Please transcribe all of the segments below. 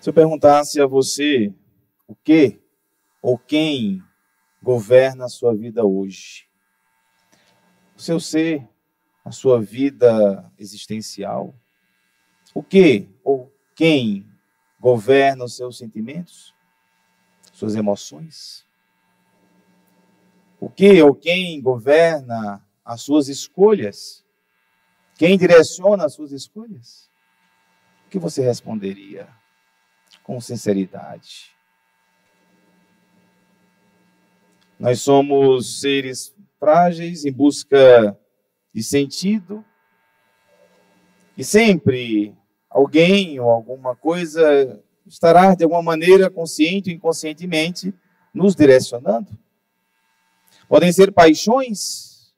Se eu perguntasse a você o que ou quem governa a sua vida hoje, o seu ser, a sua vida existencial, o que ou quem governa os seus sentimentos, suas emoções? O que ou quem governa as suas escolhas? Quem direciona as suas escolhas? O que você responderia com sinceridade? Nós somos seres frágeis em busca de sentido e sempre alguém ou alguma coisa estará de alguma maneira consciente ou inconscientemente nos direcionando. Podem ser paixões,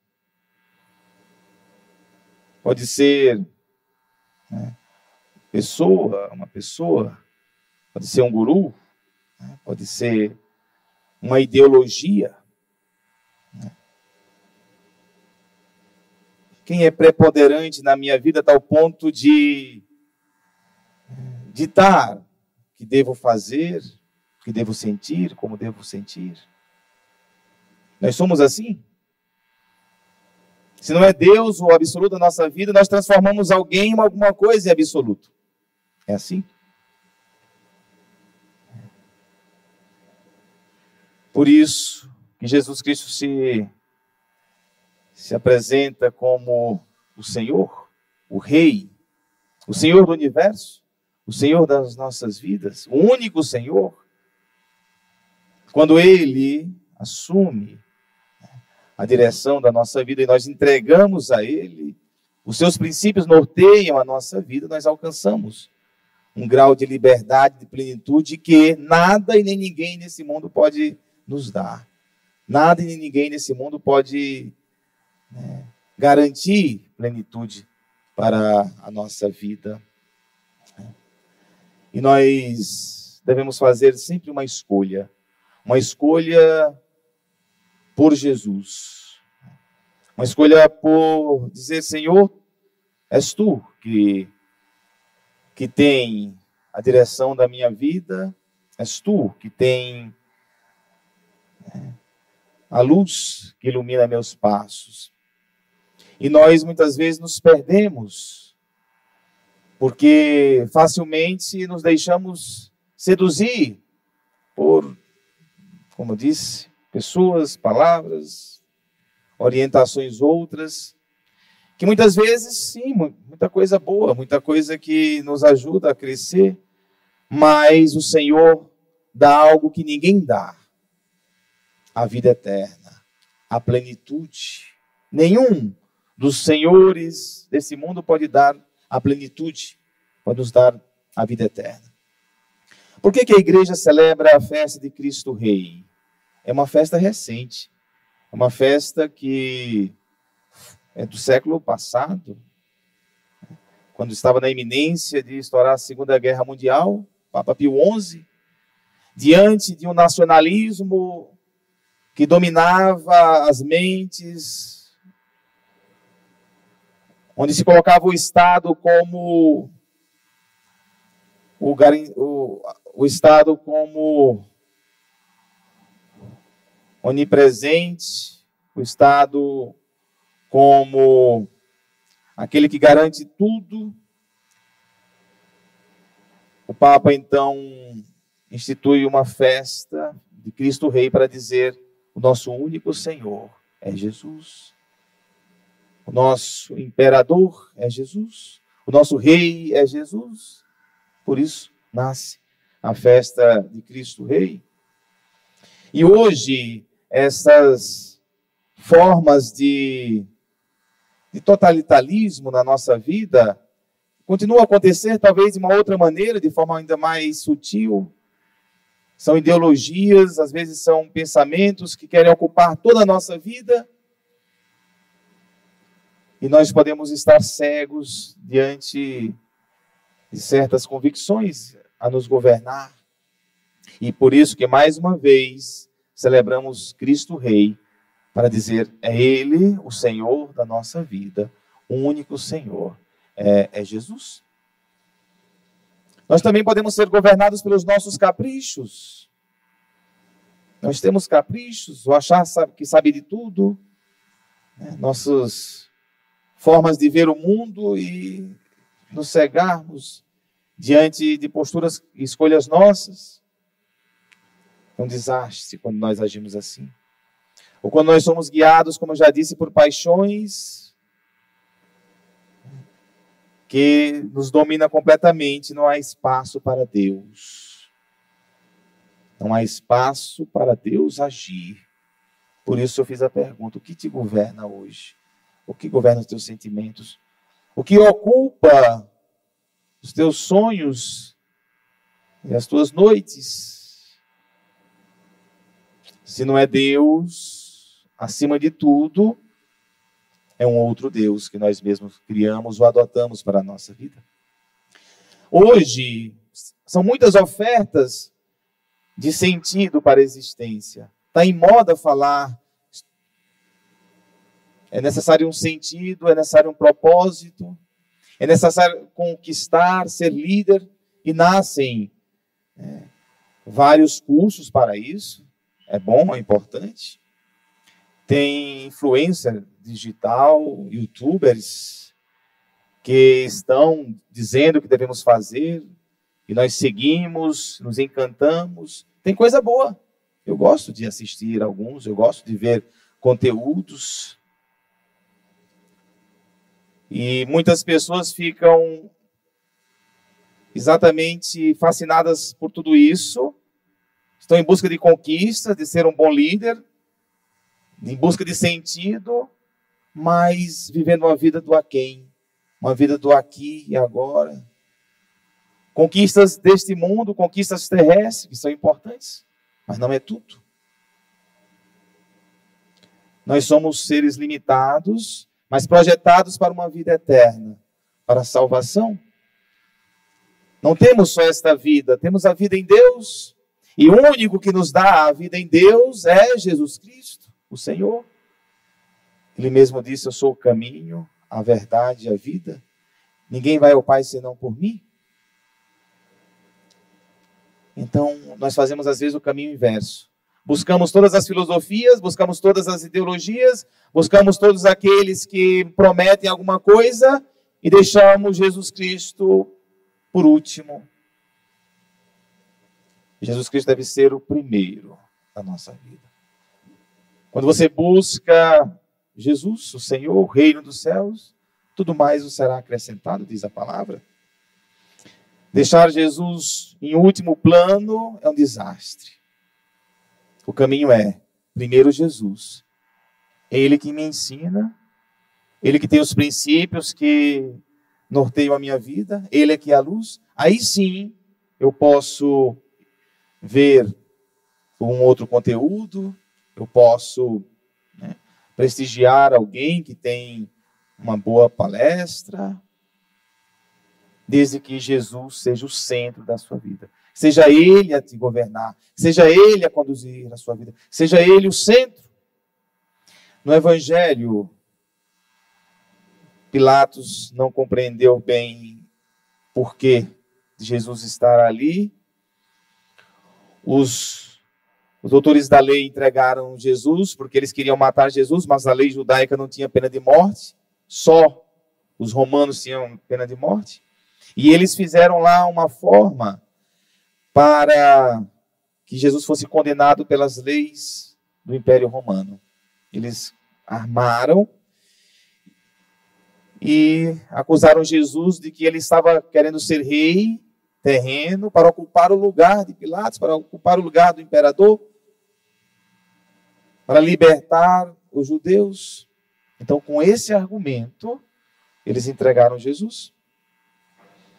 pode ser né, pessoa, uma pessoa, pode ser um guru, né, pode ser uma ideologia. Né. Quem é preponderante na minha vida a tal ponto de ditar que devo fazer, que devo sentir, como devo sentir? Nós somos assim? Se não é Deus o absoluto da nossa vida, nós transformamos alguém em alguma coisa em absoluto. É assim? Por isso que Jesus Cristo se, se apresenta como o Senhor, o Rei, o Senhor do universo, o Senhor das nossas vidas, o único Senhor. Quando Ele assume a direção da nossa vida e nós entregamos a Ele, os seus princípios norteiam a nossa vida, nós alcançamos um grau de liberdade, de plenitude que nada e nem ninguém nesse mundo pode nos dar. Nada e ninguém nesse mundo pode né, garantir plenitude para a nossa vida. E nós devemos fazer sempre uma escolha, uma escolha por Jesus. Uma escolha por dizer, Senhor, és tu que, que tem a direção da minha vida, és tu que tem né, a luz que ilumina meus passos. E nós muitas vezes nos perdemos, porque facilmente nos deixamos seduzir por, como disse, pessoas, palavras, orientações outras, que muitas vezes, sim, muita coisa boa, muita coisa que nos ajuda a crescer, mas o Senhor dá algo que ninguém dá: a vida eterna, a plenitude. Nenhum dos senhores desse mundo pode dar a plenitude, pode nos dar a vida eterna. Por que, que a igreja celebra a festa de Cristo Rei? é uma festa recente. É uma festa que é do século passado, quando estava na iminência de estourar a Segunda Guerra Mundial, Papa Pio XI, diante de um nacionalismo que dominava as mentes, onde se colocava o Estado como o, o, o Estado como onipresente, o Estado como aquele que garante tudo. O Papa então institui uma festa de Cristo Rei para dizer: o nosso único Senhor é Jesus. O nosso imperador é Jesus. O nosso rei é Jesus. Por isso nasce a festa de Cristo Rei. E hoje essas formas de, de totalitarismo na nossa vida continuam a acontecer, talvez de uma outra maneira, de forma ainda mais sutil. São ideologias, às vezes são pensamentos que querem ocupar toda a nossa vida. E nós podemos estar cegos diante de certas convicções a nos governar. E por isso que, mais uma vez, celebramos Cristo Rei, para dizer: é Ele o Senhor da nossa vida, o único Senhor é, é Jesus. Nós também podemos ser governados pelos nossos caprichos. Nós temos caprichos, o achar que sabe de tudo, né? nossas formas de ver o mundo e nos cegarmos diante de posturas e escolhas nossas. É um desastre quando nós agimos assim. Ou quando nós somos guiados, como eu já disse, por paixões que nos domina completamente, não há espaço para Deus. Não há espaço para Deus agir. Por isso eu fiz a pergunta: o que te governa hoje? O que governa os teus sentimentos? O que ocupa os teus sonhos e as tuas noites? Se não é Deus, acima de tudo, é um outro Deus que nós mesmos criamos ou adotamos para a nossa vida. Hoje, são muitas ofertas de sentido para a existência. Está em moda falar. É necessário um sentido, é necessário um propósito, é necessário conquistar, ser líder, e nascem é, vários cursos para isso. É bom, é importante tem influencer digital, youtubers, que estão dizendo o que devemos fazer, e nós seguimos, nos encantamos. Tem coisa boa. Eu gosto de assistir alguns, eu gosto de ver conteúdos. E muitas pessoas ficam exatamente fascinadas por tudo isso, estão em busca de conquistas, de ser um bom líder, em busca de sentido, mas vivendo uma vida do aquém, uma vida do aqui e agora. Conquistas deste mundo, conquistas terrestres, que são importantes, mas não é tudo. Nós somos seres limitados, mas projetados para uma vida eterna, para a salvação. Não temos só esta vida, temos a vida em Deus, e o único que nos dá a vida em Deus é Jesus Cristo o Senhor. Ele mesmo disse: Eu sou o caminho, a verdade e a vida. Ninguém vai ao Pai senão por mim. Então, nós fazemos às vezes o caminho inverso. Buscamos todas as filosofias, buscamos todas as ideologias, buscamos todos aqueles que prometem alguma coisa e deixamos Jesus Cristo por último. Jesus Cristo deve ser o primeiro da nossa vida. Quando você busca Jesus, o Senhor, o reino dos céus, tudo mais o será acrescentado, diz a palavra. Deixar Jesus em último plano é um desastre. O caminho é, primeiro, Jesus. É Ele que me ensina, Ele que tem os princípios que norteiam a minha vida, Ele é que é a luz. Aí sim eu posso ver um outro conteúdo, eu posso né, prestigiar alguém que tem uma boa palestra, desde que Jesus seja o centro da sua vida. Seja Ele a te governar, seja Ele a conduzir a sua vida, seja Ele o centro. No Evangelho, Pilatos não compreendeu bem por que Jesus estar ali. Os os doutores da lei entregaram Jesus porque eles queriam matar Jesus, mas a lei judaica não tinha pena de morte, só os romanos tinham pena de morte. E eles fizeram lá uma forma para que Jesus fosse condenado pelas leis do Império Romano. Eles armaram e acusaram Jesus de que ele estava querendo ser rei terreno para ocupar o lugar de Pilatos, para ocupar o lugar do imperador para libertar os judeus. Então, com esse argumento, eles entregaram Jesus.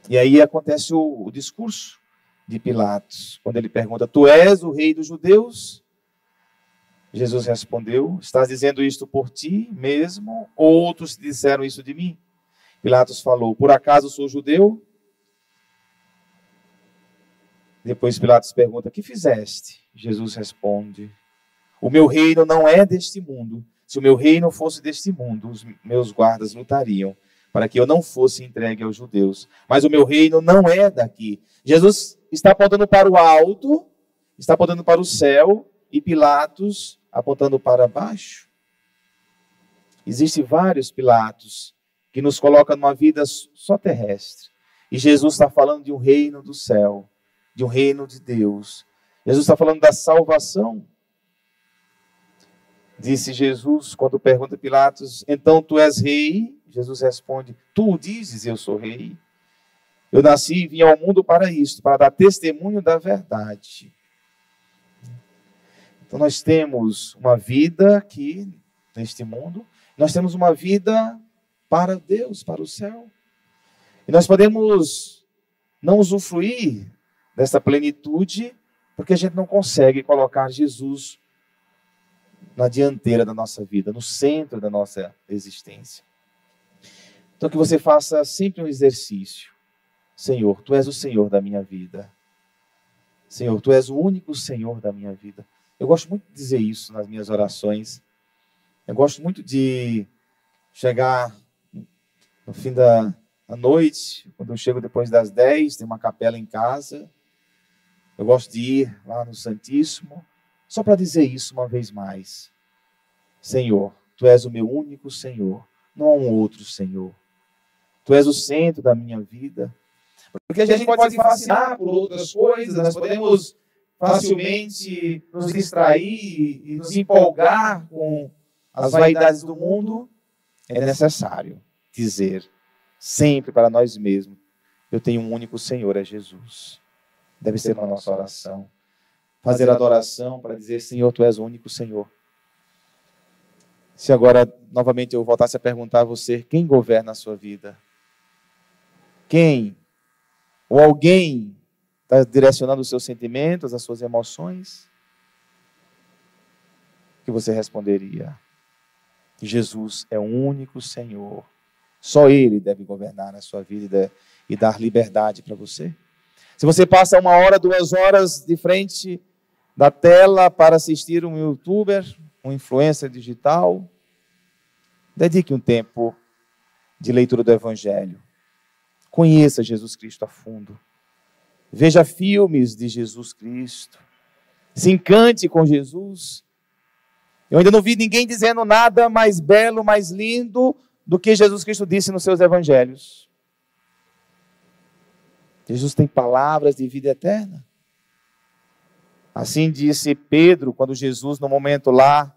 E aí acontece o, o discurso de Pilatos, quando ele pergunta: Tu és o rei dos judeus? Jesus respondeu: Estás dizendo isto por ti mesmo? Outros disseram isso de mim? Pilatos falou: Por acaso sou judeu? Depois Pilatos pergunta: Que fizeste? Jesus responde: o meu reino não é deste mundo. Se o meu reino fosse deste mundo, os meus guardas lutariam para que eu não fosse entregue aos judeus. Mas o meu reino não é daqui. Jesus está apontando para o alto, está apontando para o céu, e Pilatos apontando para baixo. Existem vários Pilatos que nos colocam numa vida só terrestre. E Jesus está falando de um reino do céu, de um reino de Deus. Jesus está falando da salvação. Disse Jesus, quando pergunta Pilatos, então tu és rei? Jesus responde: Tu dizes, eu sou rei. Eu nasci e vim ao mundo para isto, para dar testemunho da verdade. Então nós temos uma vida aqui neste mundo, nós temos uma vida para Deus, para o céu. E nós podemos não usufruir dessa plenitude porque a gente não consegue colocar Jesus na dianteira da nossa vida, no centro da nossa existência. Então, que você faça sempre um exercício. Senhor, tu és o Senhor da minha vida. Senhor, tu és o único Senhor da minha vida. Eu gosto muito de dizer isso nas minhas orações. Eu gosto muito de chegar no fim da noite, quando eu chego depois das 10, tem uma capela em casa. Eu gosto de ir lá no Santíssimo, só para dizer isso uma vez mais. Senhor, tu és o meu único Senhor, não há um outro Senhor. Tu és o centro da minha vida. Porque a gente pode se fascinar por outras coisas, nós podemos facilmente nos distrair e nos empolgar com as vaidades do mundo. É necessário dizer sempre para nós mesmos: eu tenho um único Senhor, é Jesus. Deve ser na nossa oração. Fazer adoração para dizer: Senhor, tu és o único Senhor. Se agora, novamente, eu voltasse a perguntar a você: quem governa a sua vida? Quem ou alguém está direcionando os seus sentimentos, as suas emoções? O que você responderia? Jesus é o único Senhor. Só Ele deve governar a sua vida e dar liberdade para você. Se você passa uma hora, duas horas de frente da tela para assistir um youtuber, um influencer digital, dedique um tempo de leitura do Evangelho. Conheça Jesus Cristo a fundo. Veja filmes de Jesus Cristo. Se encante com Jesus. Eu ainda não vi ninguém dizendo nada mais belo, mais lindo do que Jesus Cristo disse nos seus evangelhos. Jesus tem palavras de vida eterna. Assim disse Pedro, quando Jesus, no momento lá,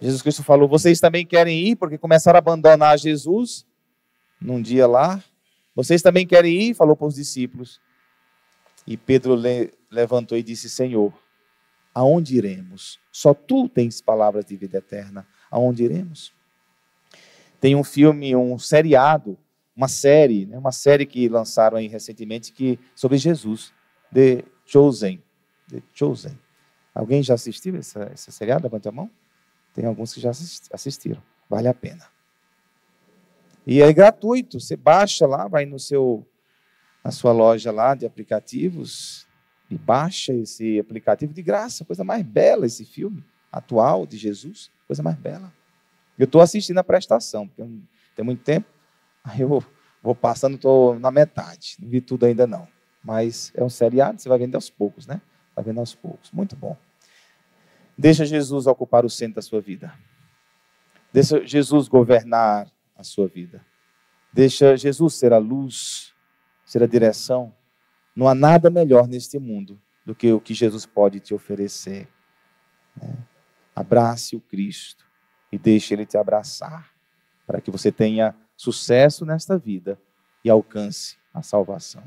Jesus Cristo falou: Vocês também querem ir, porque começaram a abandonar Jesus num dia lá. Vocês também querem ir? Falou para os discípulos. E Pedro le levantou e disse: Senhor, aonde iremos? Só tu tens palavras de vida eterna. Aonde iremos? Tem um filme, um seriado, uma série, né, uma série que lançaram aí recentemente que sobre Jesus, The Chosen. The Chosen. Alguém já assistiu essa, essa seriado? Levante a mão. Tem alguns que já assistiram. Vale a pena. E é gratuito, você baixa lá, vai no seu na sua loja lá de aplicativos e baixa esse aplicativo de graça, coisa mais bela esse filme atual de Jesus, coisa mais bela. Eu estou assistindo a prestação, porque tem muito tempo, aí eu vou passando, estou na metade, não vi tudo ainda não. Mas é um seriado, você vai vendo aos poucos, né? Vai vendo aos poucos, muito bom. Deixa Jesus ocupar o centro da sua vida. Deixa Jesus governar a sua vida. Deixa Jesus ser a luz, ser a direção. Não há nada melhor neste mundo do que o que Jesus pode te oferecer. Né? Abrace o Cristo e deixe Ele te abraçar, para que você tenha sucesso nesta vida e alcance a salvação.